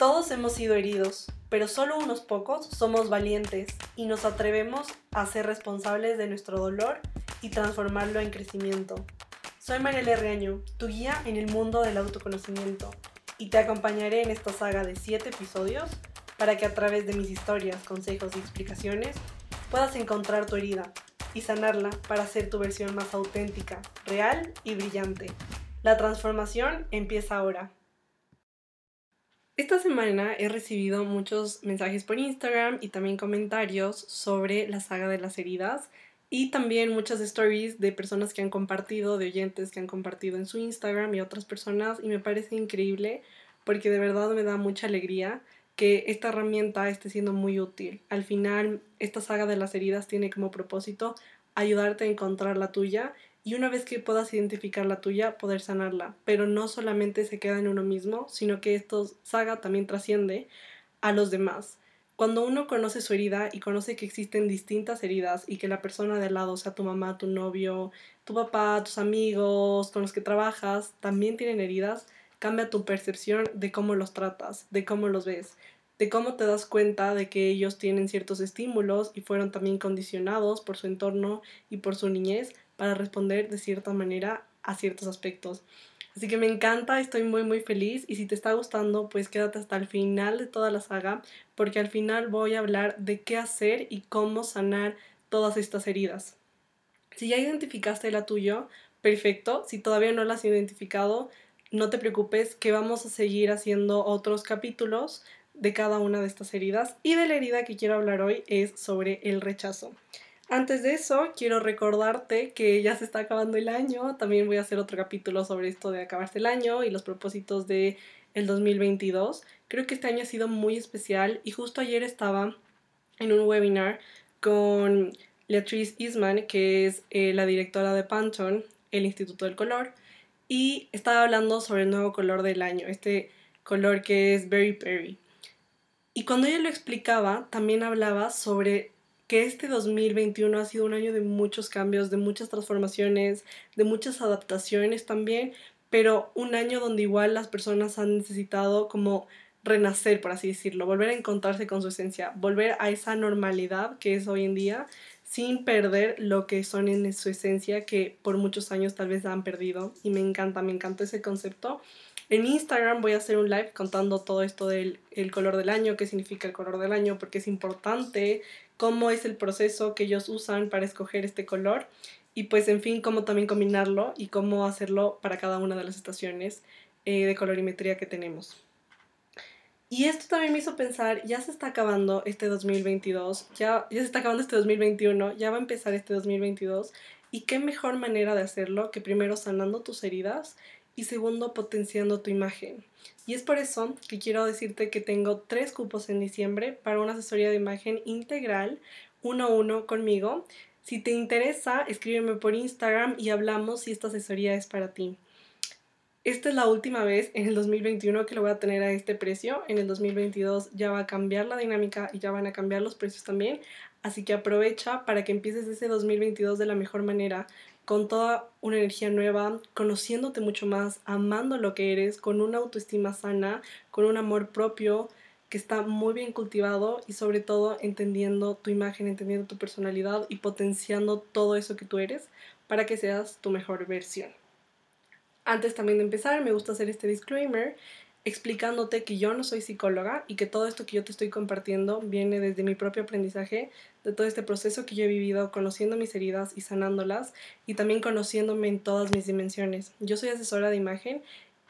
Todos hemos sido heridos, pero solo unos pocos somos valientes y nos atrevemos a ser responsables de nuestro dolor y transformarlo en crecimiento. Soy Mariela Reaño, tu guía en el mundo del autoconocimiento, y te acompañaré en esta saga de 7 episodios para que a través de mis historias, consejos y explicaciones puedas encontrar tu herida y sanarla para ser tu versión más auténtica, real y brillante. La transformación empieza ahora. Esta semana he recibido muchos mensajes por Instagram y también comentarios sobre la saga de las heridas y también muchas stories de personas que han compartido, de oyentes que han compartido en su Instagram y otras personas y me parece increíble porque de verdad me da mucha alegría que esta herramienta esté siendo muy útil. Al final, esta saga de las heridas tiene como propósito ayudarte a encontrar la tuya y una vez que puedas identificar la tuya, poder sanarla. Pero no solamente se queda en uno mismo, sino que esto saga también trasciende a los demás. Cuando uno conoce su herida y conoce que existen distintas heridas y que la persona de al lado, sea tu mamá, tu novio, tu papá, tus amigos con los que trabajas, también tienen heridas, cambia tu percepción de cómo los tratas, de cómo los ves, de cómo te das cuenta de que ellos tienen ciertos estímulos y fueron también condicionados por su entorno y por su niñez para responder de cierta manera a ciertos aspectos. Así que me encanta, estoy muy muy feliz y si te está gustando pues quédate hasta el final de toda la saga porque al final voy a hablar de qué hacer y cómo sanar todas estas heridas. Si ya identificaste la tuya, perfecto, si todavía no la has identificado, no te preocupes que vamos a seguir haciendo otros capítulos de cada una de estas heridas y de la herida que quiero hablar hoy es sobre el rechazo. Antes de eso, quiero recordarte que ya se está acabando el año. También voy a hacer otro capítulo sobre esto de acabarse el año y los propósitos de el 2022. Creo que este año ha sido muy especial y justo ayer estaba en un webinar con Leatrice Isman, que es eh, la directora de Pantone, el Instituto del Color, y estaba hablando sobre el nuevo color del año, este color que es Berry Berry. Y cuando ella lo explicaba, también hablaba sobre que este 2021 ha sido un año de muchos cambios, de muchas transformaciones, de muchas adaptaciones también, pero un año donde igual las personas han necesitado como renacer, por así decirlo, volver a encontrarse con su esencia, volver a esa normalidad que es hoy en día, sin perder lo que son en su esencia que por muchos años tal vez han perdido. Y me encanta, me encanta ese concepto. En Instagram voy a hacer un live contando todo esto del el color del año, qué significa el color del año, porque es importante cómo es el proceso que ellos usan para escoger este color y pues en fin cómo también combinarlo y cómo hacerlo para cada una de las estaciones eh, de colorimetría que tenemos. Y esto también me hizo pensar, ya se está acabando este 2022, ya, ya se está acabando este 2021, ya va a empezar este 2022 y qué mejor manera de hacerlo que primero sanando tus heridas y segundo potenciando tu imagen. Y es por eso que quiero decirte que tengo tres cupos en diciembre para una asesoría de imagen integral uno a uno conmigo. Si te interesa, escríbeme por Instagram y hablamos si esta asesoría es para ti. Esta es la última vez en el 2021 que lo voy a tener a este precio. En el 2022 ya va a cambiar la dinámica y ya van a cambiar los precios también. Así que aprovecha para que empieces ese 2022 de la mejor manera, con toda una energía nueva, conociéndote mucho más, amando lo que eres, con una autoestima sana, con un amor propio que está muy bien cultivado y sobre todo entendiendo tu imagen, entendiendo tu personalidad y potenciando todo eso que tú eres para que seas tu mejor versión. Antes también de empezar, me gusta hacer este disclaimer explicándote que yo no soy psicóloga y que todo esto que yo te estoy compartiendo viene desde mi propio aprendizaje, de todo este proceso que yo he vivido conociendo mis heridas y sanándolas y también conociéndome en todas mis dimensiones. Yo soy asesora de imagen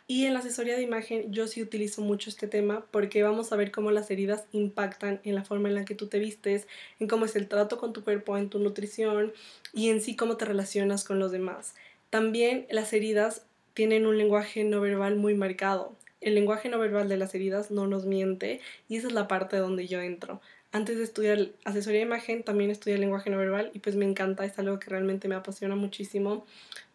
y en la asesoría de imagen yo sí utilizo mucho este tema porque vamos a ver cómo las heridas impactan en la forma en la que tú te vistes, en cómo es el trato con tu cuerpo, en tu nutrición y en sí cómo te relacionas con los demás. También las heridas tienen un lenguaje no verbal muy marcado el lenguaje no verbal de las heridas no nos miente y esa es la parte donde yo entro. Antes de estudiar asesoría de imagen, también estudié el lenguaje no verbal y pues me encanta, es algo que realmente me apasiona muchísimo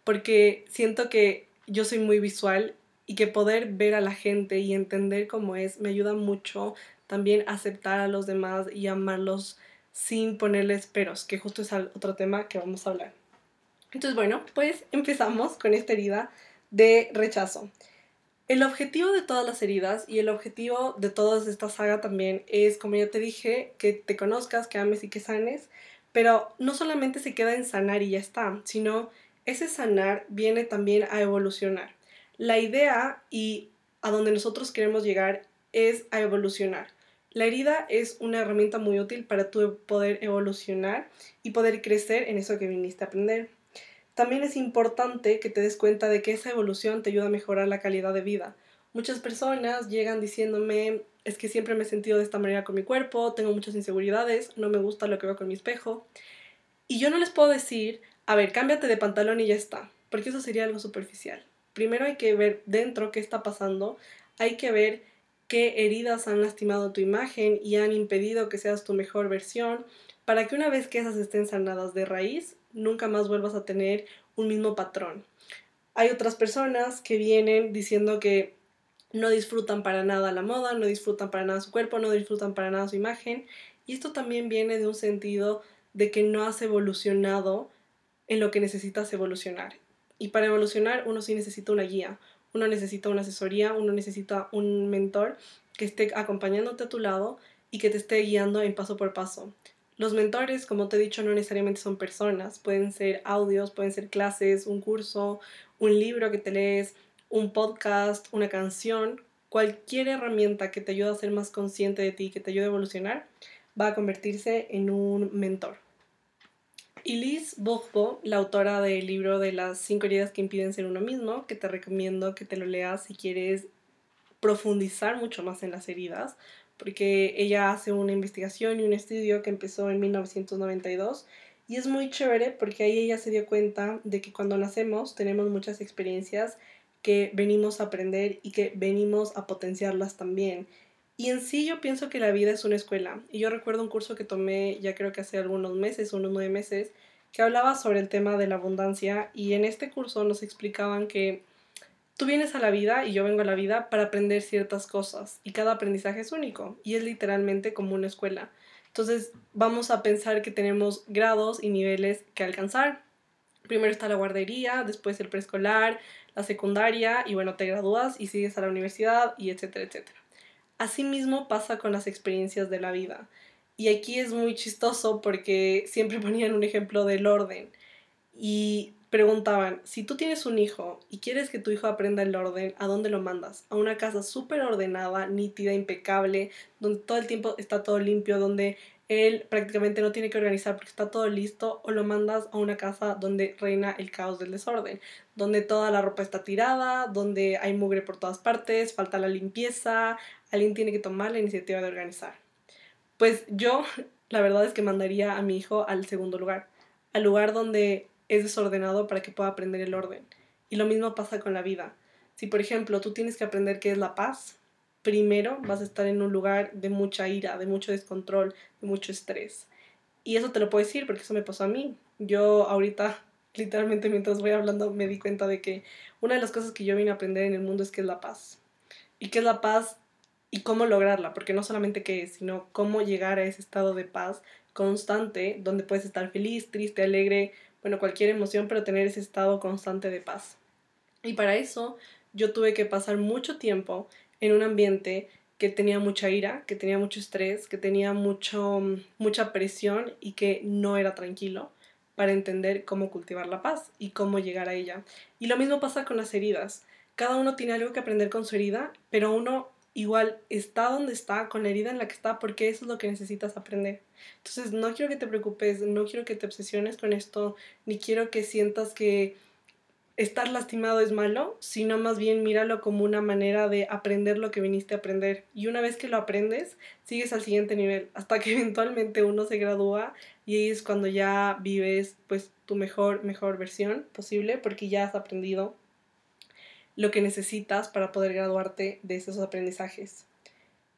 porque siento que yo soy muy visual y que poder ver a la gente y entender cómo es me ayuda mucho también a aceptar a los demás y amarlos sin ponerles peros, que justo es otro tema que vamos a hablar. Entonces, bueno, pues empezamos con esta herida de rechazo. El objetivo de todas las heridas y el objetivo de toda esta saga también es, como ya te dije, que te conozcas, que ames y que sanes, pero no solamente se queda en sanar y ya está, sino ese sanar viene también a evolucionar. La idea y a donde nosotros queremos llegar es a evolucionar. La herida es una herramienta muy útil para tu poder evolucionar y poder crecer en eso que viniste a aprender. También es importante que te des cuenta de que esa evolución te ayuda a mejorar la calidad de vida. Muchas personas llegan diciéndome, es que siempre me he sentido de esta manera con mi cuerpo, tengo muchas inseguridades, no me gusta lo que veo con mi espejo. Y yo no les puedo decir, a ver, cámbiate de pantalón y ya está, porque eso sería algo superficial. Primero hay que ver dentro qué está pasando, hay que ver qué heridas han lastimado tu imagen y han impedido que seas tu mejor versión, para que una vez que esas estén sanadas de raíz, nunca más vuelvas a tener un mismo patrón. Hay otras personas que vienen diciendo que no disfrutan para nada la moda, no disfrutan para nada su cuerpo, no disfrutan para nada su imagen. Y esto también viene de un sentido de que no has evolucionado en lo que necesitas evolucionar. Y para evolucionar uno sí necesita una guía, uno necesita una asesoría, uno necesita un mentor que esté acompañándote a tu lado y que te esté guiando en paso por paso. Los mentores, como te he dicho, no necesariamente son personas, pueden ser audios, pueden ser clases, un curso, un libro que te lees, un podcast, una canción, cualquier herramienta que te ayude a ser más consciente de ti, que te ayude a evolucionar, va a convertirse en un mentor. Y Liz Bourbeau, la autora del libro de las cinco heridas que impiden ser uno mismo, que te recomiendo que te lo leas si quieres profundizar mucho más en las heridas, porque ella hace una investigación y un estudio que empezó en 1992 y es muy chévere porque ahí ella se dio cuenta de que cuando nacemos tenemos muchas experiencias que venimos a aprender y que venimos a potenciarlas también. Y en sí yo pienso que la vida es una escuela. Y yo recuerdo un curso que tomé ya creo que hace algunos meses, unos nueve meses, que hablaba sobre el tema de la abundancia y en este curso nos explicaban que tú vienes a la vida y yo vengo a la vida para aprender ciertas cosas y cada aprendizaje es único y es literalmente como una escuela. Entonces vamos a pensar que tenemos grados y niveles que alcanzar. Primero está la guardería, después el preescolar, la secundaria y bueno, te gradúas y sigues a la universidad y etcétera, etcétera. Asimismo pasa con las experiencias de la vida. Y aquí es muy chistoso porque siempre ponían un ejemplo del orden. Y preguntaban, si tú tienes un hijo y quieres que tu hijo aprenda el orden, ¿a dónde lo mandas? A una casa súper ordenada, nítida, impecable, donde todo el tiempo está todo limpio, donde él prácticamente no tiene que organizar porque está todo listo, o lo mandas a una casa donde reina el caos del desorden, donde toda la ropa está tirada, donde hay mugre por todas partes, falta la limpieza, alguien tiene que tomar la iniciativa de organizar. Pues yo, la verdad es que mandaría a mi hijo al segundo lugar, al lugar donde es desordenado para que pueda aprender el orden. Y lo mismo pasa con la vida. Si, por ejemplo, tú tienes que aprender qué es la paz, primero vas a estar en un lugar de mucha ira, de mucho descontrol, de mucho estrés. Y eso te lo puedo decir porque eso me pasó a mí. Yo ahorita, literalmente mientras voy hablando, me di cuenta de que una de las cosas que yo vine a aprender en el mundo es qué es la paz. Y qué es la paz y cómo lograrla, porque no solamente qué es, sino cómo llegar a ese estado de paz constante donde puedes estar feliz, triste, alegre, bueno, cualquier emoción, pero tener ese estado constante de paz. Y para eso yo tuve que pasar mucho tiempo en un ambiente que tenía mucha ira, que tenía mucho estrés, que tenía mucho, mucha presión y que no era tranquilo para entender cómo cultivar la paz y cómo llegar a ella. Y lo mismo pasa con las heridas. Cada uno tiene algo que aprender con su herida, pero uno igual está donde está, con la herida en la que está, porque eso es lo que necesitas aprender. Entonces, no quiero que te preocupes, no quiero que te obsesiones con esto, ni quiero que sientas que estar lastimado es malo, sino más bien míralo como una manera de aprender lo que viniste a aprender. Y una vez que lo aprendes, sigues al siguiente nivel, hasta que eventualmente uno se gradúa y es cuando ya vives pues tu mejor, mejor versión posible, porque ya has aprendido lo que necesitas para poder graduarte de esos aprendizajes.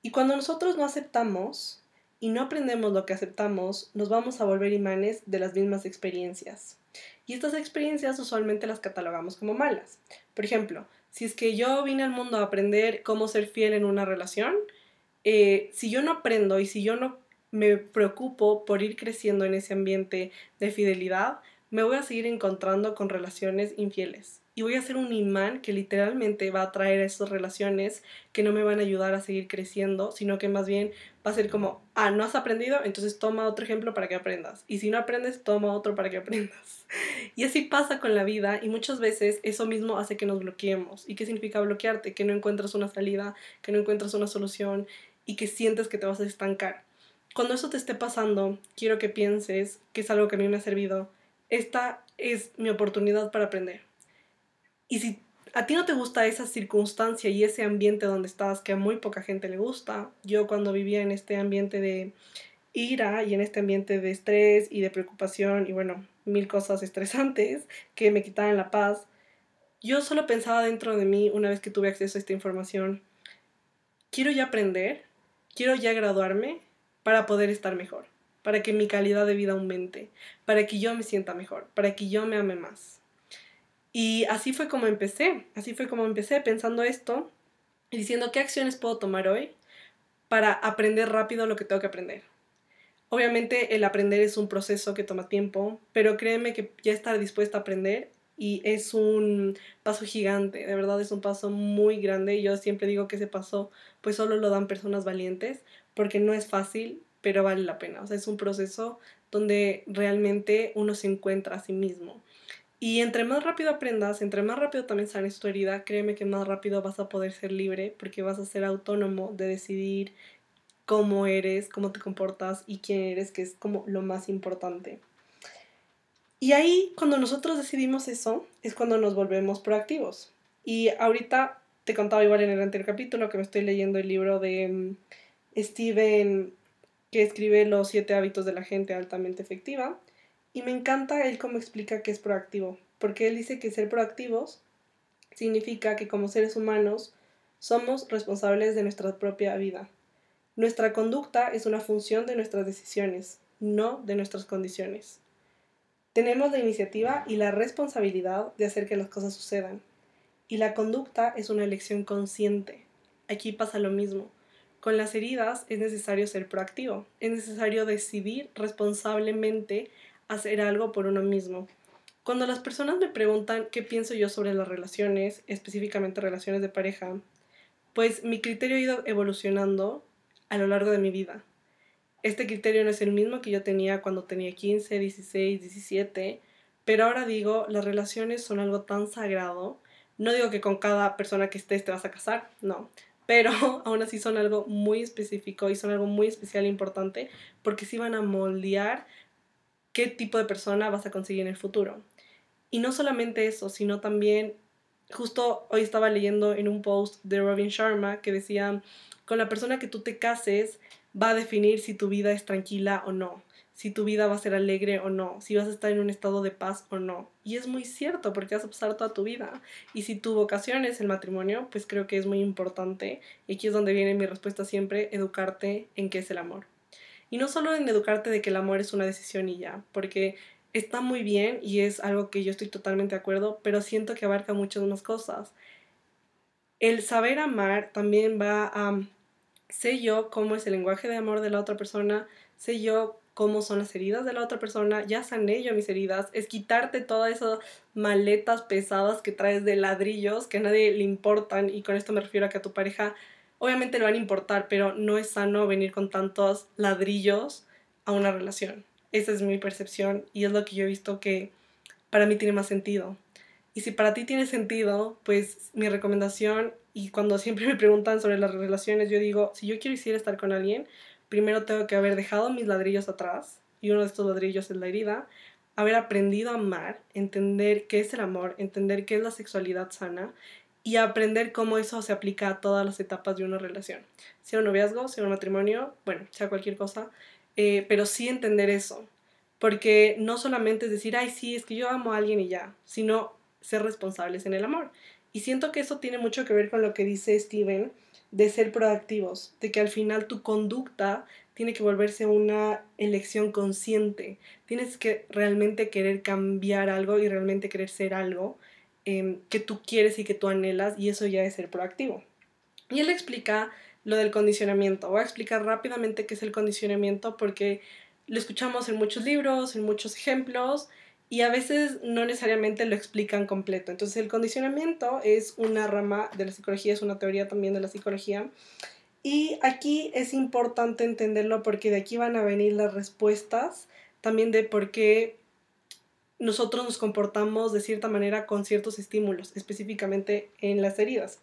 Y cuando nosotros no aceptamos y no aprendemos lo que aceptamos, nos vamos a volver imanes de las mismas experiencias. Y estas experiencias usualmente las catalogamos como malas. Por ejemplo, si es que yo vine al mundo a aprender cómo ser fiel en una relación, eh, si yo no aprendo y si yo no me preocupo por ir creciendo en ese ambiente de fidelidad, me voy a seguir encontrando con relaciones infieles. Y voy a ser un imán que literalmente va a traer esas relaciones que no me van a ayudar a seguir creciendo, sino que más bien va a ser como, ah, no has aprendido, entonces toma otro ejemplo para que aprendas. Y si no aprendes, toma otro para que aprendas. Y así pasa con la vida y muchas veces eso mismo hace que nos bloqueemos. ¿Y qué significa bloquearte? Que no encuentras una salida, que no encuentras una solución y que sientes que te vas a estancar. Cuando eso te esté pasando, quiero que pienses que es algo que a mí me ha servido. Esta es mi oportunidad para aprender. Y si a ti no te gusta esa circunstancia y ese ambiente donde estás, que a muy poca gente le gusta, yo cuando vivía en este ambiente de ira y en este ambiente de estrés y de preocupación y bueno, mil cosas estresantes que me quitaban la paz, yo solo pensaba dentro de mí una vez que tuve acceso a esta información, quiero ya aprender, quiero ya graduarme para poder estar mejor, para que mi calidad de vida aumente, para que yo me sienta mejor, para que yo me ame más. Y así fue como empecé, así fue como empecé pensando esto y diciendo qué acciones puedo tomar hoy para aprender rápido lo que tengo que aprender. Obviamente el aprender es un proceso que toma tiempo, pero créeme que ya estar dispuesta a aprender y es un paso gigante, de verdad es un paso muy grande y yo siempre digo que ese paso pues solo lo dan personas valientes porque no es fácil, pero vale la pena. O sea, es un proceso donde realmente uno se encuentra a sí mismo. Y entre más rápido aprendas, entre más rápido también sanes tu herida, créeme que más rápido vas a poder ser libre porque vas a ser autónomo de decidir cómo eres, cómo te comportas y quién eres, que es como lo más importante. Y ahí, cuando nosotros decidimos eso, es cuando nos volvemos proactivos. Y ahorita te contaba igual en el anterior capítulo que me estoy leyendo el libro de mm, Steven que escribe Los siete hábitos de la gente altamente efectiva. Y me encanta él cómo explica que es proactivo, porque él dice que ser proactivos significa que como seres humanos somos responsables de nuestra propia vida. Nuestra conducta es una función de nuestras decisiones, no de nuestras condiciones. Tenemos la iniciativa y la responsabilidad de hacer que las cosas sucedan. Y la conducta es una elección consciente. Aquí pasa lo mismo. Con las heridas es necesario ser proactivo, es necesario decidir responsablemente hacer algo por uno mismo. Cuando las personas me preguntan qué pienso yo sobre las relaciones, específicamente relaciones de pareja, pues mi criterio ha ido evolucionando a lo largo de mi vida. Este criterio no es el mismo que yo tenía cuando tenía 15, 16, 17, pero ahora digo, las relaciones son algo tan sagrado. No digo que con cada persona que estés te vas a casar, no, pero aún así son algo muy específico y son algo muy especial e importante porque sí van a moldear qué tipo de persona vas a conseguir en el futuro. Y no solamente eso, sino también, justo hoy estaba leyendo en un post de Robin Sharma que decía, con la persona que tú te cases va a definir si tu vida es tranquila o no, si tu vida va a ser alegre o no, si vas a estar en un estado de paz o no. Y es muy cierto porque vas a pasar toda tu vida. Y si tu vocación es el matrimonio, pues creo que es muy importante. Y aquí es donde viene mi respuesta siempre, educarte en qué es el amor. Y no solo en educarte de que el amor es una decisión y ya, porque está muy bien y es algo que yo estoy totalmente de acuerdo, pero siento que abarca muchas más cosas. El saber amar también va a, sé yo cómo es el lenguaje de amor de la otra persona, sé yo cómo son las heridas de la otra persona, ya sané yo mis heridas, es quitarte todas esas maletas pesadas que traes de ladrillos que a nadie le importan y con esto me refiero a que a tu pareja obviamente le van a importar, pero no es sano venir con tantos ladrillos a una relación. Esa es mi percepción y es lo que yo he visto que para mí tiene más sentido. Y si para ti tiene sentido, pues mi recomendación, y cuando siempre me preguntan sobre las relaciones, yo digo, si yo quiero estar con alguien, primero tengo que haber dejado mis ladrillos atrás, y uno de estos ladrillos es la herida, haber aprendido a amar, entender qué es el amor, entender qué es la sexualidad sana y aprender cómo eso se aplica a todas las etapas de una relación. Sea un noviazgo, sea un matrimonio, bueno, sea cualquier cosa, eh, pero sí entender eso. Porque no solamente es decir, ay, sí, es que yo amo a alguien y ya, sino ser responsables en el amor. Y siento que eso tiene mucho que ver con lo que dice Steven de ser proactivos, de que al final tu conducta tiene que volverse una elección consciente. Tienes que realmente querer cambiar algo y realmente querer ser algo Em, que tú quieres y que tú anhelas y eso ya es ser proactivo. Y él explica lo del condicionamiento. Voy a explicar rápidamente qué es el condicionamiento porque lo escuchamos en muchos libros, en muchos ejemplos y a veces no necesariamente lo explican completo. Entonces el condicionamiento es una rama de la psicología, es una teoría también de la psicología. Y aquí es importante entenderlo porque de aquí van a venir las respuestas también de por qué nosotros nos comportamos de cierta manera con ciertos estímulos, específicamente en las heridas.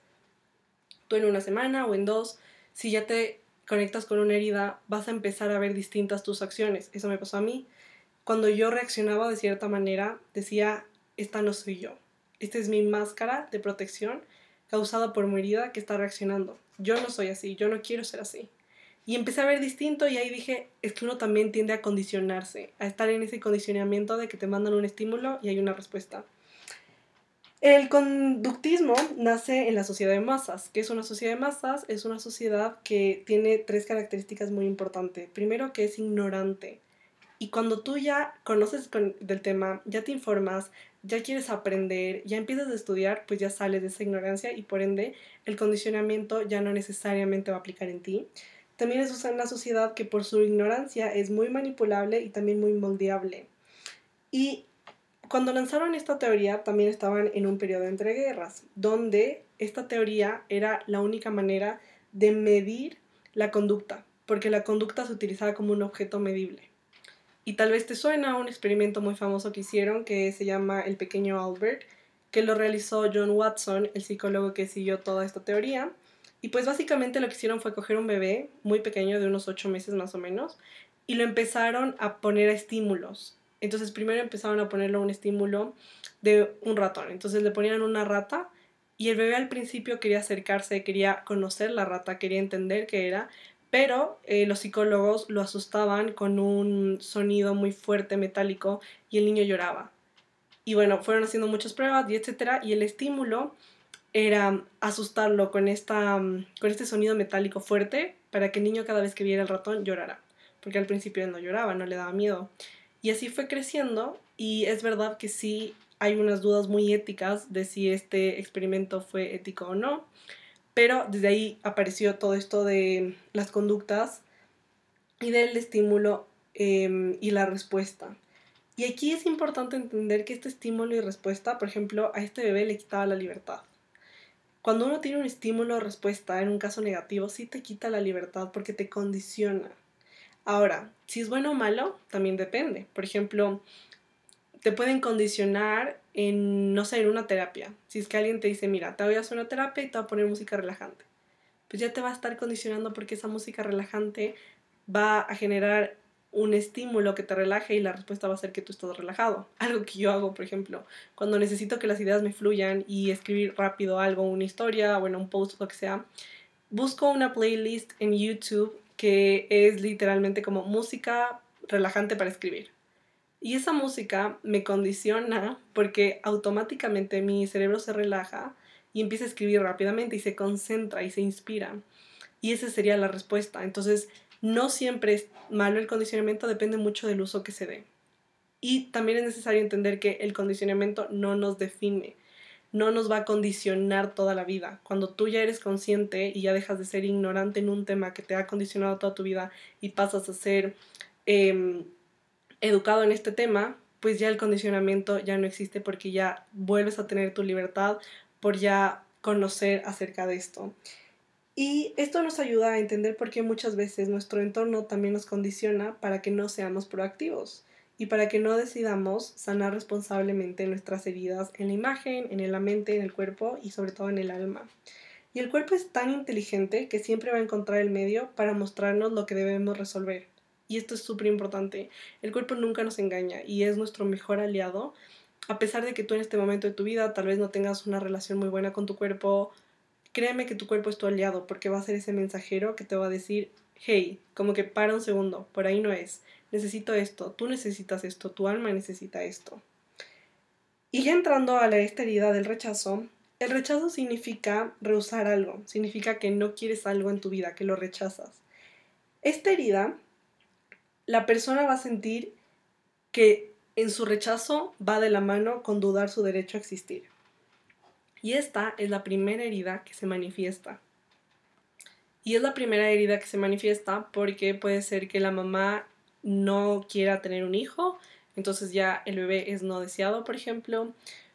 Tú en una semana o en dos, si ya te conectas con una herida, vas a empezar a ver distintas tus acciones. Eso me pasó a mí cuando yo reaccionaba de cierta manera, decía, esta no soy yo. Esta es mi máscara de protección causada por mi herida que está reaccionando. Yo no soy así, yo no quiero ser así. Y empecé a ver distinto y ahí dije, es que uno también tiende a condicionarse, a estar en ese condicionamiento de que te mandan un estímulo y hay una respuesta. El conductismo nace en la sociedad de masas. ¿Qué es una sociedad de masas? Es una sociedad que tiene tres características muy importantes. Primero, que es ignorante. Y cuando tú ya conoces del tema, ya te informas, ya quieres aprender, ya empiezas a estudiar, pues ya sales de esa ignorancia y por ende el condicionamiento ya no necesariamente va a aplicar en ti. También es una sociedad que por su ignorancia es muy manipulable y también muy moldeable. Y cuando lanzaron esta teoría también estaban en un periodo entre guerras, donde esta teoría era la única manera de medir la conducta, porque la conducta se utilizaba como un objeto medible. Y tal vez te suena un experimento muy famoso que hicieron que se llama El pequeño Albert, que lo realizó John Watson, el psicólogo que siguió toda esta teoría. Y pues básicamente lo que hicieron fue coger un bebé muy pequeño, de unos 8 meses más o menos, y lo empezaron a poner a estímulos. Entonces primero empezaron a ponerlo un estímulo de un ratón. Entonces le ponían una rata y el bebé al principio quería acercarse, quería conocer la rata, quería entender qué era, pero eh, los psicólogos lo asustaban con un sonido muy fuerte, metálico, y el niño lloraba. Y bueno, fueron haciendo muchas pruebas y etcétera, y el estímulo era asustarlo con, esta, con este sonido metálico fuerte para que el niño cada vez que viera el ratón llorara, porque al principio él no lloraba, no le daba miedo. Y así fue creciendo y es verdad que sí hay unas dudas muy éticas de si este experimento fue ético o no, pero desde ahí apareció todo esto de las conductas y del estímulo em, y la respuesta. Y aquí es importante entender que este estímulo y respuesta, por ejemplo, a este bebé le quitaba la libertad. Cuando uno tiene un estímulo o respuesta en un caso negativo, sí te quita la libertad porque te condiciona. Ahora, si es bueno o malo, también depende. Por ejemplo, te pueden condicionar en, no sé, una terapia. Si es que alguien te dice, mira, te voy a hacer una terapia y te voy a poner música relajante. Pues ya te va a estar condicionando porque esa música relajante va a generar un estímulo que te relaje y la respuesta va a ser que tú estás relajado. Algo que yo hago, por ejemplo, cuando necesito que las ideas me fluyan y escribir rápido algo, una historia, bueno, un post, lo que sea, busco una playlist en YouTube que es literalmente como música relajante para escribir. Y esa música me condiciona porque automáticamente mi cerebro se relaja y empieza a escribir rápidamente y se concentra y se inspira. Y esa sería la respuesta. Entonces, no siempre es malo el condicionamiento, depende mucho del uso que se dé. Y también es necesario entender que el condicionamiento no nos define, no nos va a condicionar toda la vida. Cuando tú ya eres consciente y ya dejas de ser ignorante en un tema que te ha condicionado toda tu vida y pasas a ser em, educado en este tema, pues ya el condicionamiento ya no existe porque ya vuelves a tener tu libertad por ya conocer acerca de esto. Y esto nos ayuda a entender por qué muchas veces nuestro entorno también nos condiciona para que no seamos proactivos y para que no decidamos sanar responsablemente nuestras heridas en la imagen, en la mente, en el cuerpo y sobre todo en el alma. Y el cuerpo es tan inteligente que siempre va a encontrar el medio para mostrarnos lo que debemos resolver. Y esto es súper importante. El cuerpo nunca nos engaña y es nuestro mejor aliado. A pesar de que tú en este momento de tu vida tal vez no tengas una relación muy buena con tu cuerpo, créeme que tu cuerpo es tu aliado porque va a ser ese mensajero que te va a decir, hey, como que para un segundo, por ahí no es. Necesito esto, tú necesitas esto, tu alma necesita esto. Y ya entrando a la herida del rechazo, el rechazo significa rehusar algo, significa que no quieres algo en tu vida, que lo rechazas. Esta herida la persona va a sentir que en su rechazo va de la mano con dudar su derecho a existir. Y esta es la primera herida que se manifiesta. Y es la primera herida que se manifiesta porque puede ser que la mamá no quiera tener un hijo, entonces ya el bebé es no deseado, por ejemplo.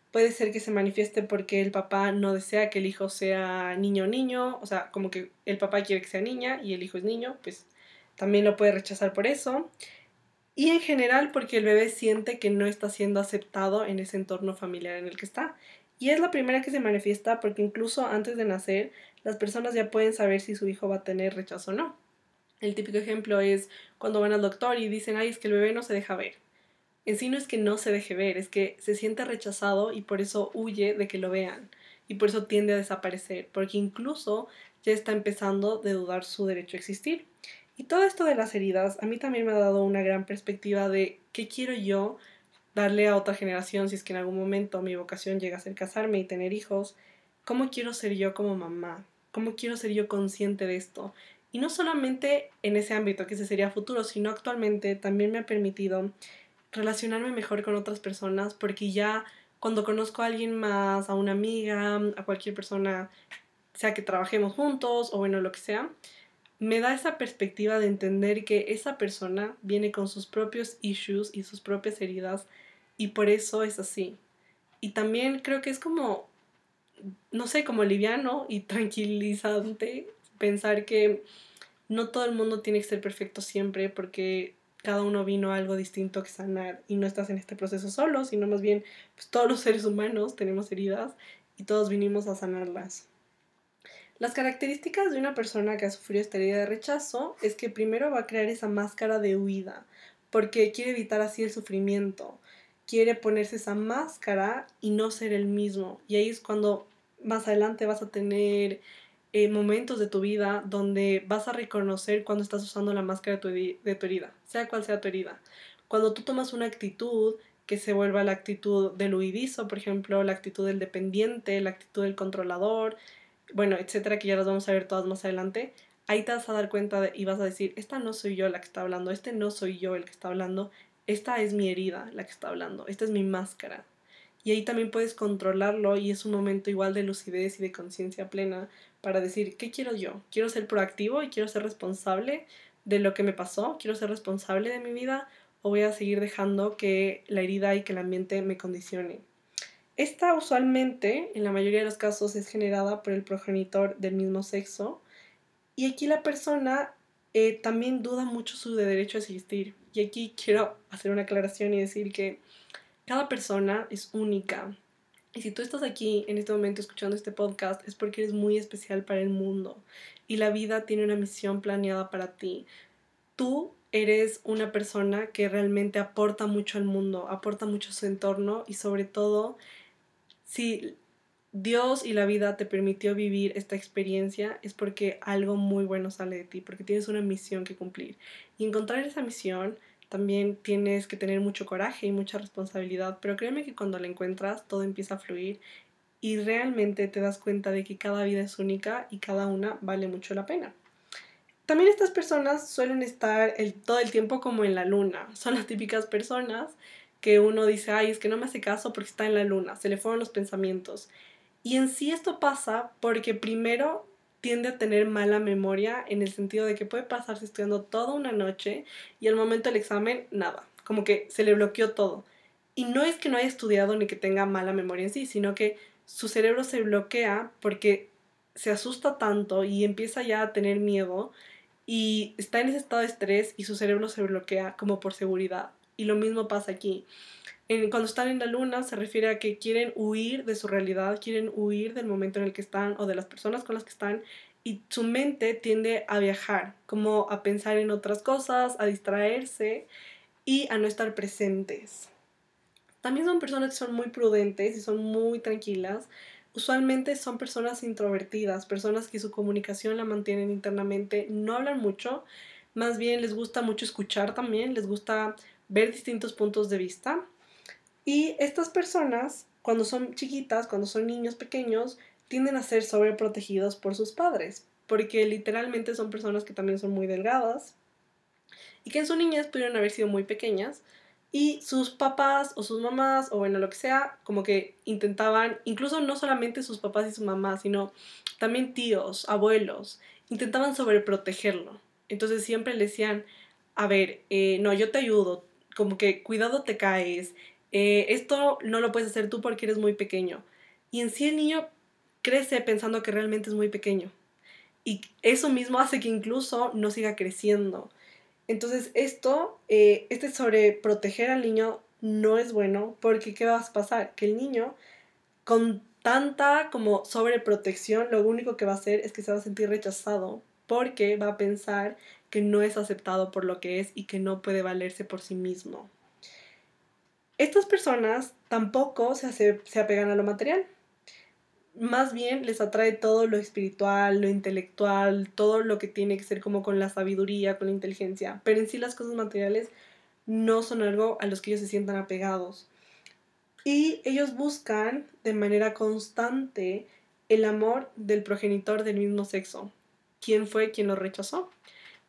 Puede ser que se manifieste porque el papá no desea que el hijo sea niño o niño, o sea, como que el papá quiere que sea niña y el hijo es niño, pues también lo puede rechazar por eso. Y en general porque el bebé siente que no está siendo aceptado en ese entorno familiar en el que está. Y es la primera que se manifiesta porque incluso antes de nacer las personas ya pueden saber si su hijo va a tener rechazo o no. El típico ejemplo es cuando van al doctor y dicen, ay, es que el bebé no se deja ver. En sí no es que no se deje ver, es que se siente rechazado y por eso huye de que lo vean. Y por eso tiende a desaparecer, porque incluso ya está empezando de dudar su derecho a existir. Y todo esto de las heridas a mí también me ha dado una gran perspectiva de qué quiero yo darle a otra generación si es que en algún momento mi vocación llega a ser casarme y tener hijos, cómo quiero ser yo como mamá, cómo quiero ser yo consciente de esto. Y no solamente en ese ámbito, que ese sería futuro, sino actualmente también me ha permitido relacionarme mejor con otras personas porque ya cuando conozco a alguien más, a una amiga, a cualquier persona, sea que trabajemos juntos o bueno, lo que sea, me da esa perspectiva de entender que esa persona viene con sus propios issues y sus propias heridas y por eso es así. Y también creo que es como, no sé, como liviano y tranquilizante pensar que no todo el mundo tiene que ser perfecto siempre porque cada uno vino algo distinto que sanar y no estás en este proceso solo, sino más bien pues, todos los seres humanos tenemos heridas y todos vinimos a sanarlas. Las características de una persona que ha sufrido esta herida de rechazo es que primero va a crear esa máscara de huida, porque quiere evitar así el sufrimiento, quiere ponerse esa máscara y no ser el mismo. Y ahí es cuando más adelante vas a tener eh, momentos de tu vida donde vas a reconocer cuando estás usando la máscara de tu, de tu herida, sea cual sea tu herida. Cuando tú tomas una actitud que se vuelva la actitud del huidizo, por ejemplo, la actitud del dependiente, la actitud del controlador, bueno, etcétera, que ya las vamos a ver todas más adelante, ahí te vas a dar cuenta y vas a decir, esta no soy yo la que está hablando, este no soy yo el que está hablando, esta es mi herida la que está hablando, esta es mi máscara. Y ahí también puedes controlarlo y es un momento igual de lucidez y de conciencia plena para decir, ¿qué quiero yo? ¿Quiero ser proactivo y quiero ser responsable de lo que me pasó? ¿Quiero ser responsable de mi vida? ¿O voy a seguir dejando que la herida y que el ambiente me condicione? Esta usualmente, en la mayoría de los casos, es generada por el progenitor del mismo sexo. Y aquí la persona eh, también duda mucho su derecho a existir. Y aquí quiero hacer una aclaración y decir que cada persona es única y si tú estás aquí en este momento escuchando este podcast es porque eres muy especial para el mundo y la vida tiene una misión planeada para ti. Tú eres una persona que realmente aporta mucho al mundo, aporta mucho a su entorno y sobre todo si Dios y la vida te permitió vivir esta experiencia es porque algo muy bueno sale de ti, porque tienes una misión que cumplir. Y encontrar esa misión también tienes que tener mucho coraje y mucha responsabilidad, pero créeme que cuando la encuentras todo empieza a fluir y realmente te das cuenta de que cada vida es única y cada una vale mucho la pena. También estas personas suelen estar todo el tiempo como en la luna. Son las típicas personas que uno dice, ay, es que no me hace caso porque está en la luna, se le fueron los pensamientos. Y en sí esto pasa porque primero tiende a tener mala memoria en el sentido de que puede pasarse estudiando toda una noche y al momento del examen nada, como que se le bloqueó todo. Y no es que no haya estudiado ni que tenga mala memoria en sí, sino que su cerebro se bloquea porque se asusta tanto y empieza ya a tener miedo y está en ese estado de estrés y su cerebro se bloquea como por seguridad. Y lo mismo pasa aquí. Cuando están en la luna se refiere a que quieren huir de su realidad, quieren huir del momento en el que están o de las personas con las que están y su mente tiende a viajar, como a pensar en otras cosas, a distraerse y a no estar presentes. También son personas que son muy prudentes y son muy tranquilas. Usualmente son personas introvertidas, personas que su comunicación la mantienen internamente, no hablan mucho, más bien les gusta mucho escuchar también, les gusta ver distintos puntos de vista. Y estas personas, cuando son chiquitas, cuando son niños pequeños, tienden a ser sobreprotegidos por sus padres, porque literalmente son personas que también son muy delgadas y que en su niñez pudieron haber sido muy pequeñas y sus papás o sus mamás o bueno lo que sea como que intentaban incluso no solamente sus papás y su mamá sino también tíos abuelos intentaban sobreprotegerlo. Entonces siempre le decían a ver eh, no yo te ayudo como que cuidado te caes, eh, esto no lo puedes hacer tú porque eres muy pequeño. Y en sí el niño crece pensando que realmente es muy pequeño. Y eso mismo hace que incluso no siga creciendo. Entonces esto, eh, este sobre proteger al niño no es bueno porque ¿qué va a pasar? Que el niño con tanta como sobreprotección lo único que va a hacer es que se va a sentir rechazado porque va a pensar que no es aceptado por lo que es y que no puede valerse por sí mismo. Estas personas tampoco se, se apegan a lo material. Más bien les atrae todo lo espiritual, lo intelectual, todo lo que tiene que ser como con la sabiduría, con la inteligencia. Pero en sí las cosas materiales no son algo a los que ellos se sientan apegados. Y ellos buscan de manera constante el amor del progenitor del mismo sexo. ¿Quién fue quien lo rechazó?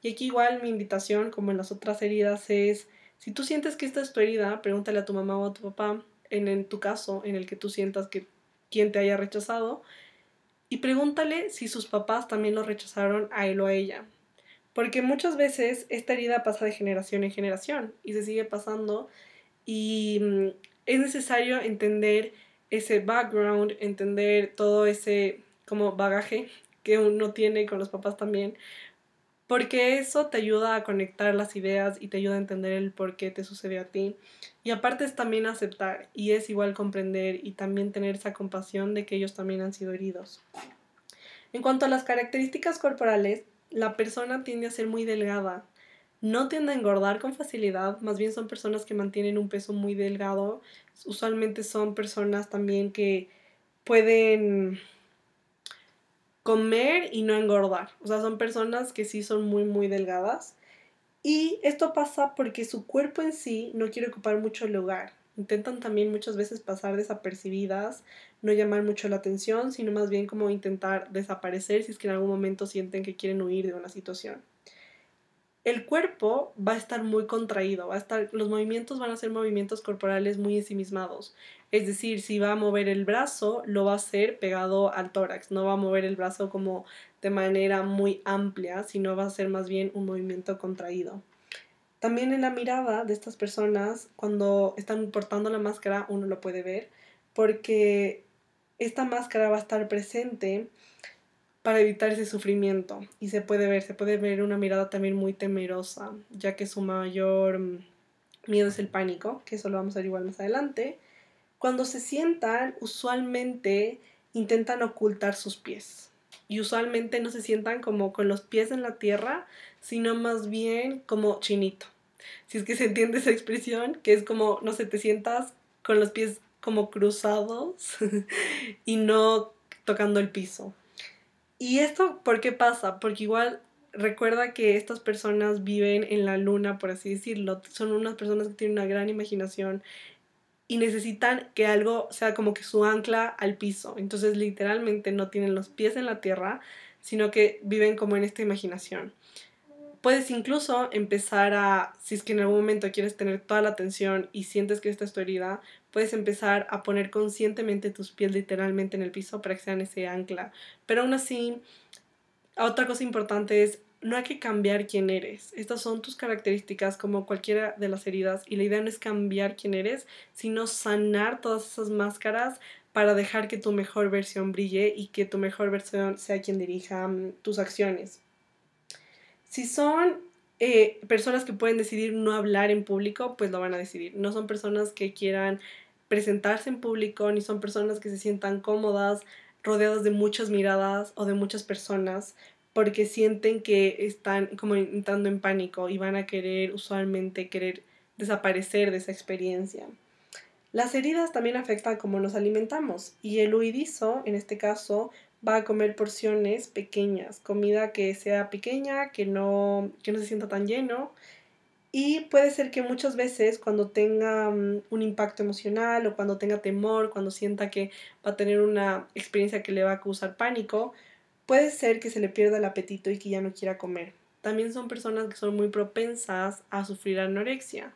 Y aquí igual mi invitación, como en las otras heridas, es, si tú sientes que esta es tu herida, pregúntale a tu mamá o a tu papá, en, en tu caso, en el que tú sientas que quien te haya rechazado, y pregúntale si sus papás también lo rechazaron a él o a ella. Porque muchas veces esta herida pasa de generación en generación y se sigue pasando y mm, es necesario entender ese background, entender todo ese como bagaje que uno tiene con los papás también, porque eso te ayuda a conectar las ideas y te ayuda a entender el por qué te sucedió a ti. Y aparte es también aceptar y es igual comprender y también tener esa compasión de que ellos también han sido heridos. En cuanto a las características corporales, la persona tiende a ser muy delgada. No tiende a engordar con facilidad, más bien son personas que mantienen un peso muy delgado. Usualmente son personas también que pueden comer y no engordar. O sea, son personas que sí son muy, muy delgadas. Y esto pasa porque su cuerpo en sí no quiere ocupar mucho lugar. Intentan también muchas veces pasar desapercibidas, no llamar mucho la atención, sino más bien como intentar desaparecer si es que en algún momento sienten que quieren huir de una situación. El cuerpo va a estar muy contraído, va a estar, los movimientos van a ser movimientos corporales muy ensimismados. Es decir, si va a mover el brazo, lo va a hacer pegado al tórax, no va a mover el brazo como de manera muy amplia, sino va a ser más bien un movimiento contraído. También en la mirada de estas personas, cuando están portando la máscara, uno lo puede ver, porque esta máscara va a estar presente para evitar ese sufrimiento y se puede ver, se puede ver una mirada también muy temerosa, ya que su mayor mm, miedo es el pánico, que eso lo vamos a ver igual más adelante. Cuando se sientan, usualmente intentan ocultar sus pies y usualmente no se sientan como con los pies en la tierra, sino más bien como chinito. Si es que se entiende esa expresión, que es como, no sé, te sientas con los pies como cruzados y no tocando el piso. ¿Y esto por qué pasa? Porque igual recuerda que estas personas viven en la luna, por así decirlo. Son unas personas que tienen una gran imaginación y necesitan que algo sea como que su ancla al piso. Entonces literalmente no tienen los pies en la tierra, sino que viven como en esta imaginación puedes incluso empezar a, si es que en algún momento quieres tener toda la atención y sientes que esta es tu herida, puedes empezar a poner conscientemente tus pies literalmente en el piso para que sean ese ancla. Pero aún así, otra cosa importante es, no hay que cambiar quién eres. Estas son tus características como cualquiera de las heridas y la idea no es cambiar quién eres, sino sanar todas esas máscaras para dejar que tu mejor versión brille y que tu mejor versión sea quien dirija mm, tus acciones. Si son eh, personas que pueden decidir no hablar en público, pues lo van a decidir. No son personas que quieran presentarse en público, ni son personas que se sientan cómodas, rodeadas de muchas miradas o de muchas personas, porque sienten que están como entrando en pánico y van a querer usualmente querer desaparecer de esa experiencia. Las heridas también afectan cómo nos alimentamos y el huidizo, en este caso, va a comer porciones pequeñas, comida que sea pequeña, que no, que no se sienta tan lleno. Y puede ser que muchas veces cuando tenga mm, un impacto emocional o cuando tenga temor, cuando sienta que va a tener una experiencia que le va a causar pánico, puede ser que se le pierda el apetito y que ya no quiera comer. También son personas que son muy propensas a sufrir anorexia.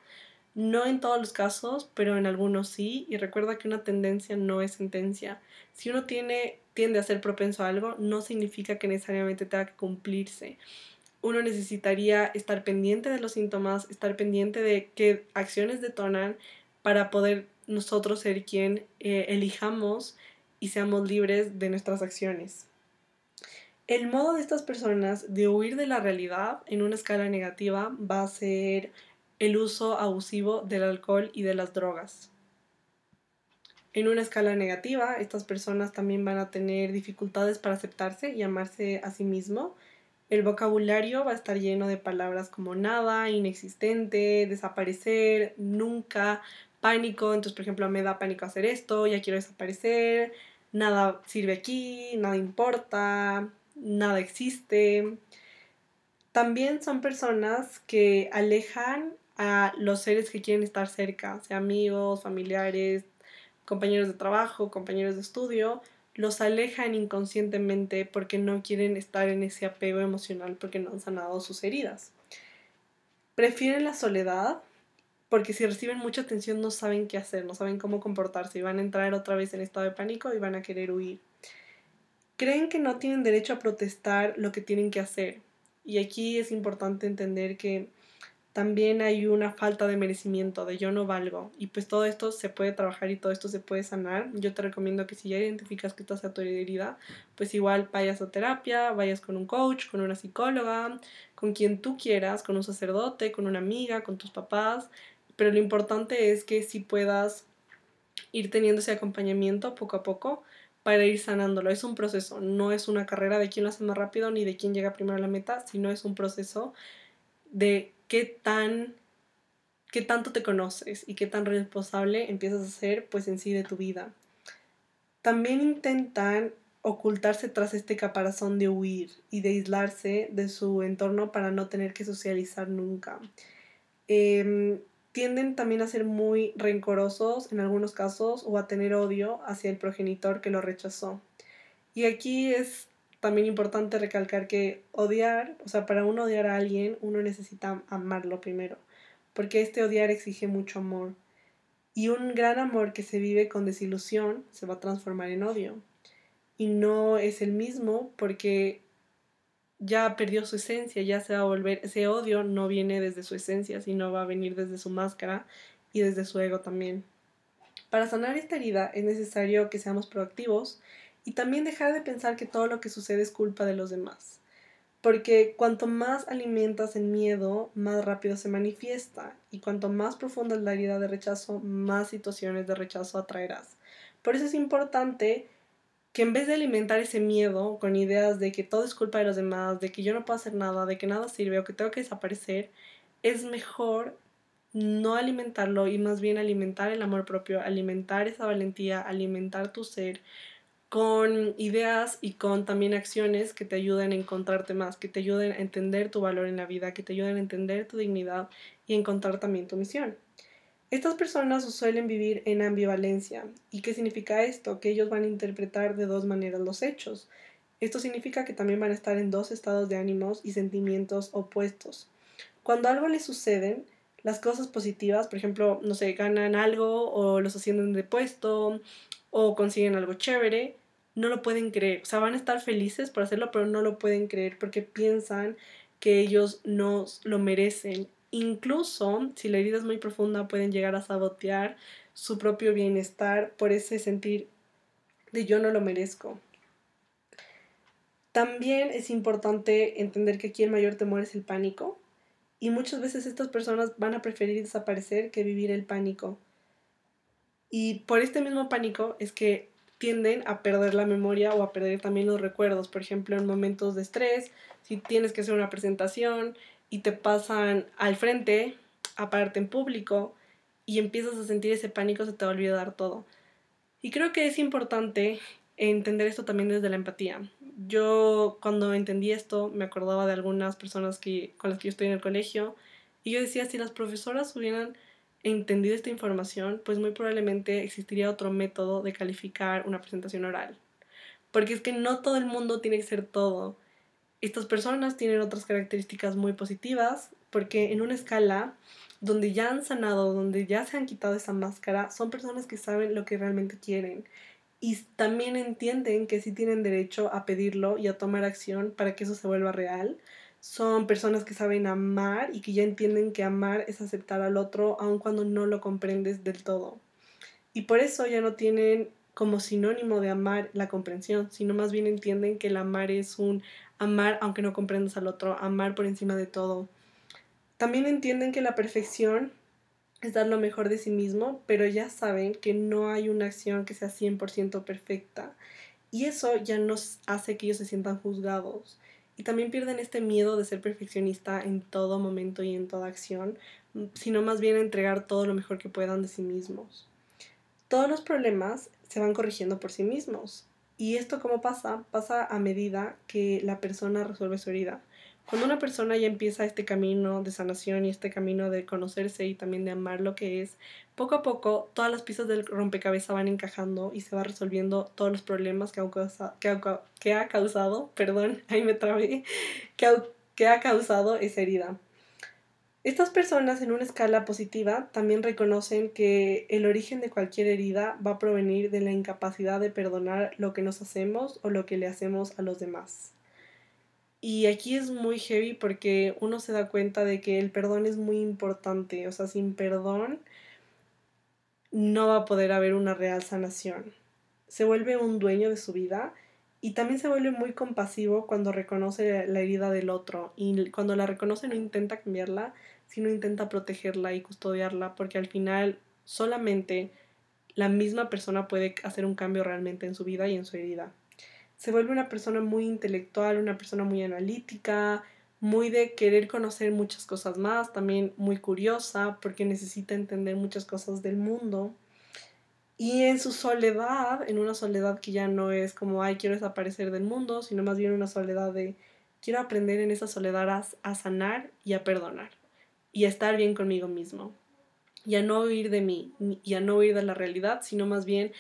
No en todos los casos, pero en algunos sí. Y recuerda que una tendencia no es sentencia. Si uno tiene, tiende a ser propenso a algo, no significa que necesariamente tenga que cumplirse. uno necesitaría estar pendiente de los síntomas, estar pendiente de qué acciones detonan para poder nosotros ser quien eh, elijamos y seamos libres de nuestras acciones. El modo de estas personas de huir de la realidad en una escala negativa va a ser el uso abusivo del alcohol y de las drogas. En una escala negativa, estas personas también van a tener dificultades para aceptarse y amarse a sí mismo. El vocabulario va a estar lleno de palabras como nada, inexistente, desaparecer, nunca, pánico. Entonces, por ejemplo, me da pánico hacer esto, ya quiero desaparecer, nada sirve aquí, nada importa, nada existe. También son personas que alejan a los seres que quieren estar cerca, sea amigos, familiares, compañeros de trabajo, compañeros de estudio, los alejan inconscientemente porque no quieren estar en ese apego emocional porque no han sanado sus heridas. Prefieren la soledad porque si reciben mucha atención no saben qué hacer, no saben cómo comportarse y van a entrar otra vez en estado de pánico y van a querer huir. Creen que no tienen derecho a protestar lo que tienen que hacer. Y aquí es importante entender que también hay una falta de merecimiento, de yo no valgo. Y pues todo esto se puede trabajar y todo esto se puede sanar. Yo te recomiendo que si ya identificas que estás a tu herida, pues igual vayas a terapia, vayas con un coach, con una psicóloga, con quien tú quieras, con un sacerdote, con una amiga, con tus papás. Pero lo importante es que si puedas ir teniendo ese acompañamiento poco a poco para ir sanándolo. Es un proceso, no es una carrera de quién lo hace más rápido ni de quién llega primero a la meta, sino es un proceso de qué tan qué tanto te conoces y qué tan responsable empiezas a ser pues en sí de tu vida. También intentan ocultarse tras este caparazón de huir y de aislarse de su entorno para no tener que socializar nunca. Em, tienden también a ser muy rencorosos en algunos casos o a tener odio hacia el progenitor que lo rechazó. Y aquí es también importante recalcar que odiar, o sea, para uno odiar a alguien, uno necesita amarlo primero, porque este odiar exige mucho amor. Y un gran amor que se vive con desilusión se va a transformar en odio. Y no es el mismo porque ya perdió su esencia, ya se va a volver, ese odio no viene desde su esencia, sino va a venir desde su máscara y desde su ego también. Para sanar esta herida es necesario que seamos proactivos y también dejar de pensar que todo lo que sucede es culpa de los demás. Porque cuanto más alimentas el miedo, más rápido se manifiesta. Y cuanto más profunda es la herida de rechazo, más situaciones de rechazo atraerás. Por eso es importante que en vez de alimentar ese miedo con ideas de que todo es culpa de los demás, de que yo no puedo hacer nada, de que nada sirve o que tengo que desaparecer, es mejor no alimentarlo y más bien alimentar el amor propio, alimentar esa valentía, alimentar tu ser, con ideas y con también acciones que te ayuden a encontrarte más, que te ayuden a entender tu valor en la vida, que te ayuden a entender tu dignidad y encontrar también tu misión. Estas personas suelen vivir en ambivalencia. ¿Y qué significa esto? Que ellos van a interpretar de dos maneras los hechos. Esto significa que también van a estar en dos estados de ánimos y sentimientos opuestos. Cuando algo les sucede, las cosas positivas, por ejemplo, no sé, ganan algo o los ascienden de puesto o consiguen algo chévere, no lo pueden creer. O sea, van a estar felices por hacerlo, pero no lo pueden creer porque piensan que ellos no lo merecen. Incluso si la herida es muy profunda, pueden llegar a sabotear su propio bienestar por ese sentir de yo no lo merezco. También es importante entender que aquí el mayor temor es el pánico y muchas veces estas personas van a preferir desaparecer que vivir el pánico. Y por este mismo pánico es que tienden a perder la memoria o a perder también los recuerdos. Por ejemplo, en momentos de estrés, si tienes que hacer una presentación y te pasan al frente a pararte en público y empiezas a sentir ese pánico, se te va a olvidar todo. Y creo que es importante entender esto también desde la empatía. Yo cuando entendí esto me acordaba de algunas personas que, con las que yo estoy en el colegio y yo decía, si las profesoras hubieran entendido esta información, pues muy probablemente existiría otro método de calificar una presentación oral. Porque es que no todo el mundo tiene que ser todo. Estas personas tienen otras características muy positivas porque en una escala donde ya han sanado, donde ya se han quitado esa máscara, son personas que saben lo que realmente quieren y también entienden que sí tienen derecho a pedirlo y a tomar acción para que eso se vuelva real son personas que saben amar y que ya entienden que amar es aceptar al otro aun cuando no lo comprendes del todo. Y por eso ya no tienen como sinónimo de amar la comprensión, sino más bien entienden que el amar es un amar aunque no comprendas al otro, amar por encima de todo. También entienden que la perfección es dar lo mejor de sí mismo, pero ya saben que no hay una acción que sea 100% perfecta. Y eso ya nos hace que ellos se sientan juzgados y también pierden este miedo de ser perfeccionista en todo momento y en toda acción, sino más bien entregar todo lo mejor que puedan de sí mismos. Todos los problemas se van corrigiendo por sí mismos. ¿Y esto cómo pasa? Pasa a medida que la persona resuelve su herida. Cuando una persona ya empieza este camino de sanación y este camino de conocerse y también de amar lo que es, poco a poco todas las piezas del rompecabezas van encajando y se va resolviendo todos los problemas que ha, causado, que ha, causado, perdón, ahí me trabé, que que ha causado esa herida. Estas personas en una escala positiva también reconocen que el origen de cualquier herida va a provenir de la incapacidad de perdonar lo que nos hacemos o lo que le hacemos a los demás. Y aquí es muy heavy porque uno se da cuenta de que el perdón es muy importante. O sea, sin perdón no va a poder haber una real sanación. Se vuelve un dueño de su vida y también se vuelve muy compasivo cuando reconoce la herida del otro. Y cuando la reconoce no intenta cambiarla, sino intenta protegerla y custodiarla porque al final solamente la misma persona puede hacer un cambio realmente en su vida y en su herida se vuelve una persona muy intelectual, una persona muy analítica, muy de querer conocer muchas cosas más, también muy curiosa porque necesita entender muchas cosas del mundo. Y en su soledad, en una soledad que ya no es como, ay, quiero desaparecer del mundo, sino más bien una soledad de, quiero aprender en esa soledad a, a sanar y a perdonar y a estar bien conmigo mismo. Y a no huir de mí y a no huir de la realidad, sino más bien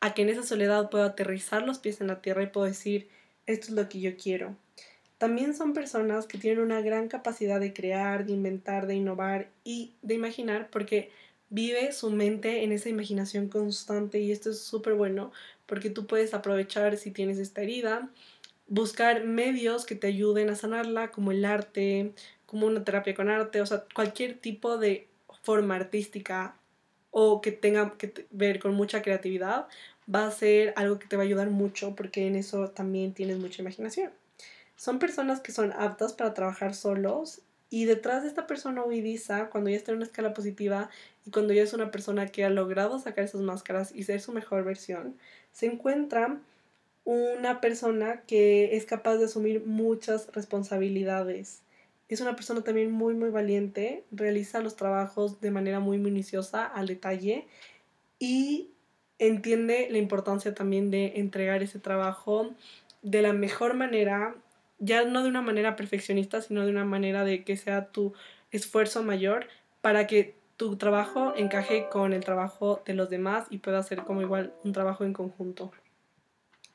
a que en esa soledad puedo aterrizar los pies en la tierra y puedo decir, esto es lo que yo quiero. También son personas que tienen una gran capacidad de crear, de inventar, de innovar y de imaginar porque vive su mente en esa imaginación constante y esto es súper bueno porque tú puedes aprovechar si tienes esta herida, buscar medios que te ayuden a sanarla como el arte, como una terapia con arte, o sea, cualquier tipo de forma artística o que tenga que ver con mucha creatividad, va a ser algo que te va a ayudar mucho porque en eso también tienes mucha imaginación. Son personas que son aptas para trabajar solos y detrás de esta persona huidiza, cuando ya está en una escala positiva y cuando ya es una persona que ha logrado sacar esas máscaras y ser su mejor versión, se encuentra una persona que es capaz de asumir muchas responsabilidades es una persona también muy, muy valiente, realiza los trabajos de manera muy minuciosa, al detalle, y entiende la importancia también de entregar ese trabajo de la mejor manera, ya no de una manera perfeccionista, sino de una manera de que sea tu esfuerzo mayor para que tu trabajo encaje con el trabajo de los demás y pueda ser como igual un trabajo en conjunto.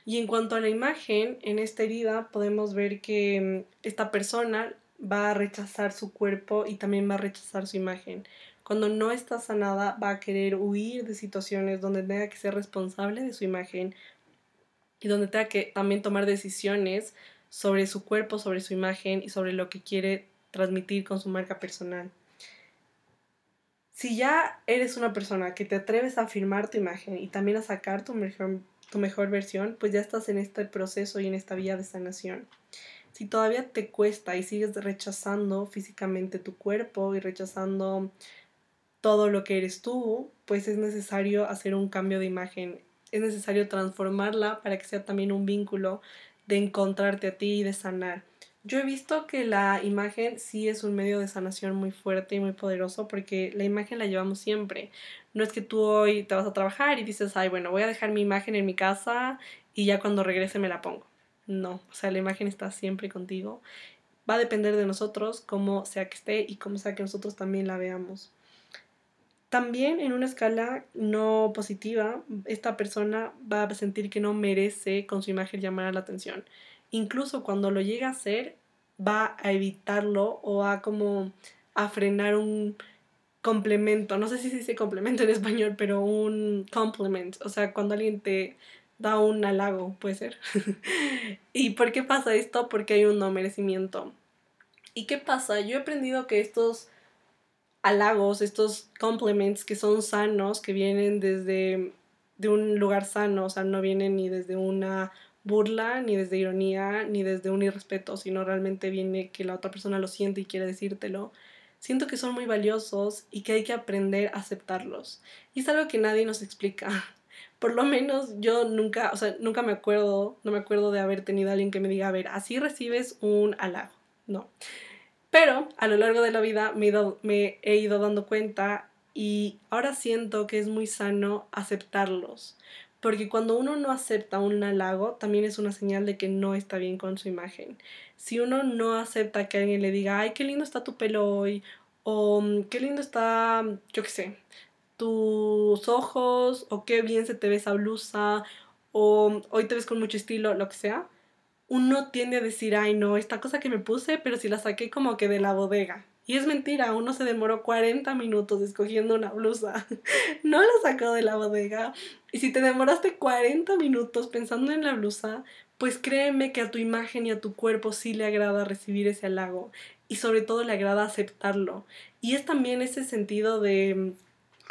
Y en cuanto a la imagen, en esta herida podemos ver que mm, esta persona va a rechazar su cuerpo y también va a rechazar su imagen. Cuando no está sanada, va a querer huir de situaciones donde tenga que ser responsable de su imagen y donde tenga que también tomar decisiones sobre su cuerpo, sobre su imagen y sobre lo que quiere transmitir con su marca personal. Si ya eres una persona que te atreves a afirmar tu imagen y también a sacar tu mejor, tu mejor versión, pues ya estás en este proceso y en esta vía de sanación si todavía te cuesta y sigues rechazando físicamente tu cuerpo y rechazando todo lo que eres tú, pues es necesario hacer un cambio de imagen. Es necesario transformarla para que sea también un vínculo de encontrarte a ti y de sanar. Yo he visto que la imagen sí es un medio de sanación muy fuerte y muy poderoso porque la imagen la llevamos siempre. No es que tú hoy te vas a trabajar y dices, ay, bueno, voy a dejar mi imagen en mi casa y ya cuando regrese me la pongo. No, o sea, la imagen está siempre contigo. Va a depender de nosotros cómo sea que esté y cómo sea que nosotros también la veamos. También en una escala no positiva, esta persona va a sentir que no merece con su imagen llamar la atención. Incluso cuando lo llega a hacer, va a evitarlo o va como a frenar un complemento. No sé si se dice complemento en español, pero un compliment. O sea, cuando alguien te da un halago, puede ser. ¿Y por qué pasa esto? Porque hay un no merecimiento. ¿Y qué pasa? Yo he aprendido que estos halagos, estos compliments que son sanos, que vienen desde de un lugar sano, o sea, no vienen ni desde una burla, ni desde ironía, ni desde un irrespeto, sino realmente viene que la otra persona lo siente y quiere decírtelo. Siento que son muy valiosos y que hay que aprender a aceptarlos. Y es algo que nadie nos explica. Por lo menos yo nunca, o sea, nunca me acuerdo, no me acuerdo de haber tenido alguien que me diga, a ver, así recibes un halago. No. Pero a lo largo de la vida me me he ido dando cuenta y ahora siento que es muy sano aceptarlos. Porque cuando uno no acepta un halago, también es una señal de que no está bien con su imagen. Si uno no acepta que alguien le diga, ay, qué lindo está tu pelo hoy, o mm, qué lindo está, yo qué sé, tus ojos, o qué bien se te ve esa blusa, o hoy te ves con mucho estilo, lo que sea, uno tiende a decir, ay, no, esta cosa que me puse, pero si la saqué como que de la bodega. Y es mentira, uno se demoró 40 minutos escogiendo una blusa. no la sacó de la bodega. Y si te demoraste 40 minutos pensando en la blusa, pues créeme que a tu imagen y a tu cuerpo sí le agrada recibir ese halago. Y sobre todo le agrada aceptarlo. Y es también ese sentido de...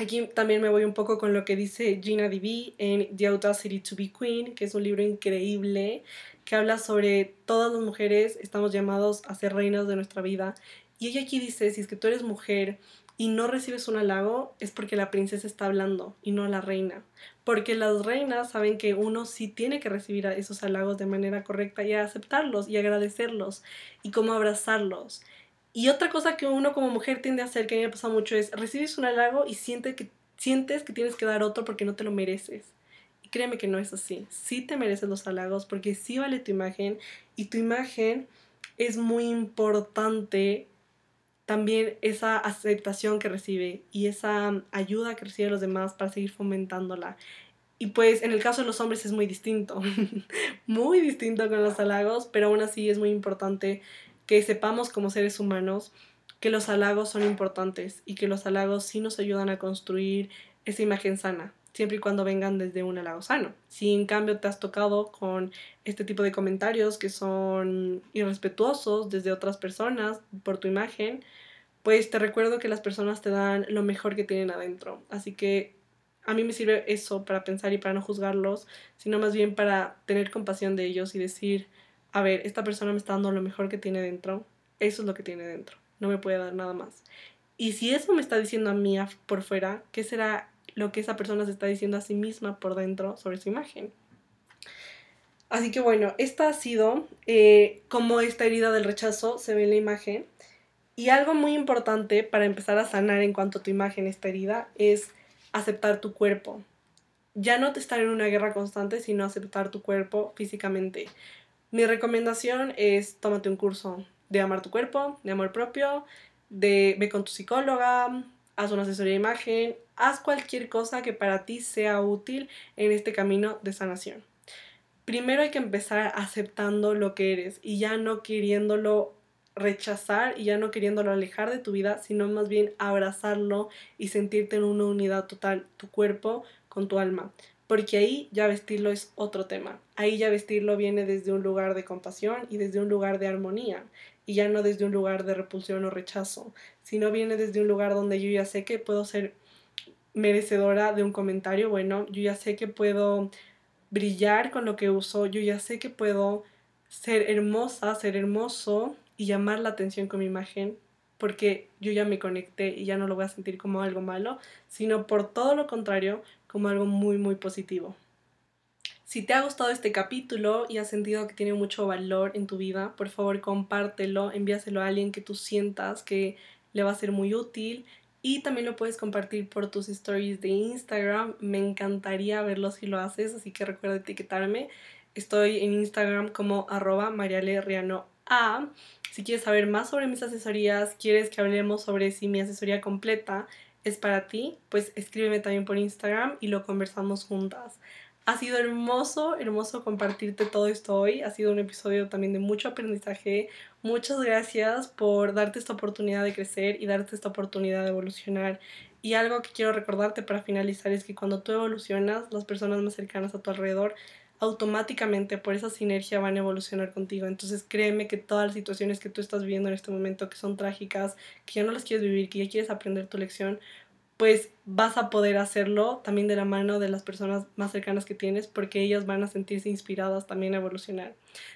Aquí también me voy un poco con lo que dice Gina DB en The Audacity to be Queen, que es un libro increíble que habla sobre todas las mujeres estamos llamados a ser reinas de nuestra vida y ella aquí dice, si es que tú eres mujer y no recibes un halago, es porque la princesa está hablando y no la reina. Porque las reinas saben que uno sí tiene que recibir esos halagos de manera correcta y aceptarlos y agradecerlos y cómo abrazarlos. Y otra cosa que uno como mujer tiende a hacer, que a mí me pasa mucho, es recibes un halago y sientes que, sientes que tienes que dar otro porque no te lo mereces. Y créeme que no es así. Sí te mereces los halagos porque sí vale tu imagen y tu imagen es muy importante también esa aceptación que recibe y esa ayuda que recibe los demás para seguir fomentándola. Y pues en el caso de los hombres es muy distinto, muy distinto con los halagos, pero aún así es muy importante que sepamos como seres humanos que los halagos son importantes y que los halagos sí nos ayudan a construir esa imagen sana, siempre y cuando vengan desde un halago sano. Si en cambio te has tocado con este tipo de comentarios que son irrespetuosos desde otras personas por tu imagen, pues te recuerdo que las personas te dan lo mejor que tienen adentro. Así que a mí me sirve eso para pensar y para no juzgarlos, sino más bien para tener compasión de ellos y decir, a ver, esta persona me está dando lo mejor que tiene dentro, eso es lo que tiene dentro, no me puede dar nada más. Y si eso me está diciendo a mí por fuera, ¿qué será lo que esa persona se está diciendo a sí misma por dentro sobre su imagen? Así que bueno, esta ha sido eh, como esta herida del rechazo se ve en la imagen. Y algo muy importante para empezar a sanar en cuanto a tu imagen está herida es aceptar tu cuerpo. Ya no te estar en una guerra constante, sino aceptar tu cuerpo físicamente. Mi recomendación es tómate un curso de amar tu cuerpo, de amor propio, de ve con tu psicóloga, haz una asesoría de imagen, haz cualquier cosa que para ti sea útil en este camino de sanación. Primero hay que empezar aceptando lo que eres y ya no queriéndolo rechazar y ya no queriéndolo alejar de tu vida, sino más bien abrazarlo y sentirte en una unidad total, tu cuerpo con tu alma. Porque ahí ya vestirlo es otro tema. Ahí ya vestirlo viene desde un lugar de compasión y desde un lugar de armonía. Y ya no desde un lugar de repulsión o rechazo, sino viene desde un lugar donde yo ya sé que puedo ser merecedora de un comentario bueno, yo ya sé que puedo brillar con lo que uso, yo ya sé que puedo ser hermosa, ser hermoso y llamar la atención con mi imagen porque yo ya me conecté y ya no lo voy a sentir como algo malo, sino por todo lo contrario, como algo muy, muy positivo. Si te ha gustado este capítulo y has sentido que tiene mucho valor en tu vida, por favor compártelo, envíaselo a alguien que tú sientas que le va a ser muy útil y también lo puedes compartir por tus stories de Instagram. Me encantaría verlo si lo haces, así que recuerda etiquetarme. Estoy en Instagram como arroba A. Si quieres saber más sobre mis asesorías, quieres que hablemos sobre si mi asesoría completa es para ti, pues escríbeme también por Instagram y lo conversamos juntas. Ha sido hermoso, hermoso compartirte todo esto hoy. Ha sido un episodio también de mucho aprendizaje. Muchas gracias por darte esta oportunidad de crecer y darte esta oportunidad de evolucionar. Y algo que quiero recordarte para finalizar es que cuando tú evolucionas, las personas más cercanas a tu alrededor automáticamente por esa sinergia van a evolucionar contigo. Entonces créeme que todas las situaciones que tú estás viviendo en este momento, que son trágicas, que ya no las quieres vivir, que ya quieres aprender tu lección, pues vas a poder hacerlo también de la mano de las personas más cercanas que tienes porque ellas van a sentirse inspiradas también a evolucionar.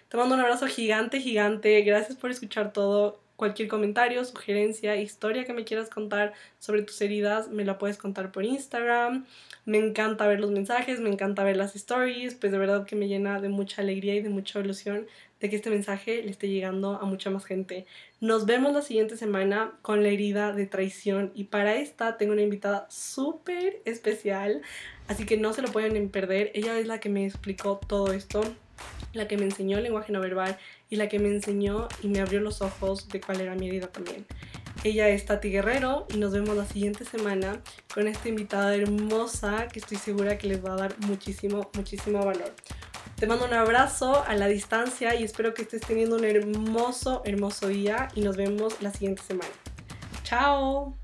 Te mando un abrazo gigante, gigante. Gracias por escuchar todo. Cualquier comentario, sugerencia, historia que me quieras contar sobre tus heridas, me la puedes contar por Instagram. Me encanta ver los mensajes, me encanta ver las stories, pues de verdad que me llena de mucha alegría y de mucha ilusión de que este mensaje le esté llegando a mucha más gente. Nos vemos la siguiente semana con la herida de traición y para esta tengo una invitada súper especial, así que no se lo pueden perder. Ella es la que me explicó todo esto, la que me enseñó el lenguaje no verbal y la que me enseñó y me abrió los ojos de cuál era mi herida también. Ella es Tati Guerrero y nos vemos la siguiente semana con esta invitada hermosa que estoy segura que les va a dar muchísimo, muchísimo valor. Te mando un abrazo a la distancia y espero que estés teniendo un hermoso, hermoso día y nos vemos la siguiente semana. Chao.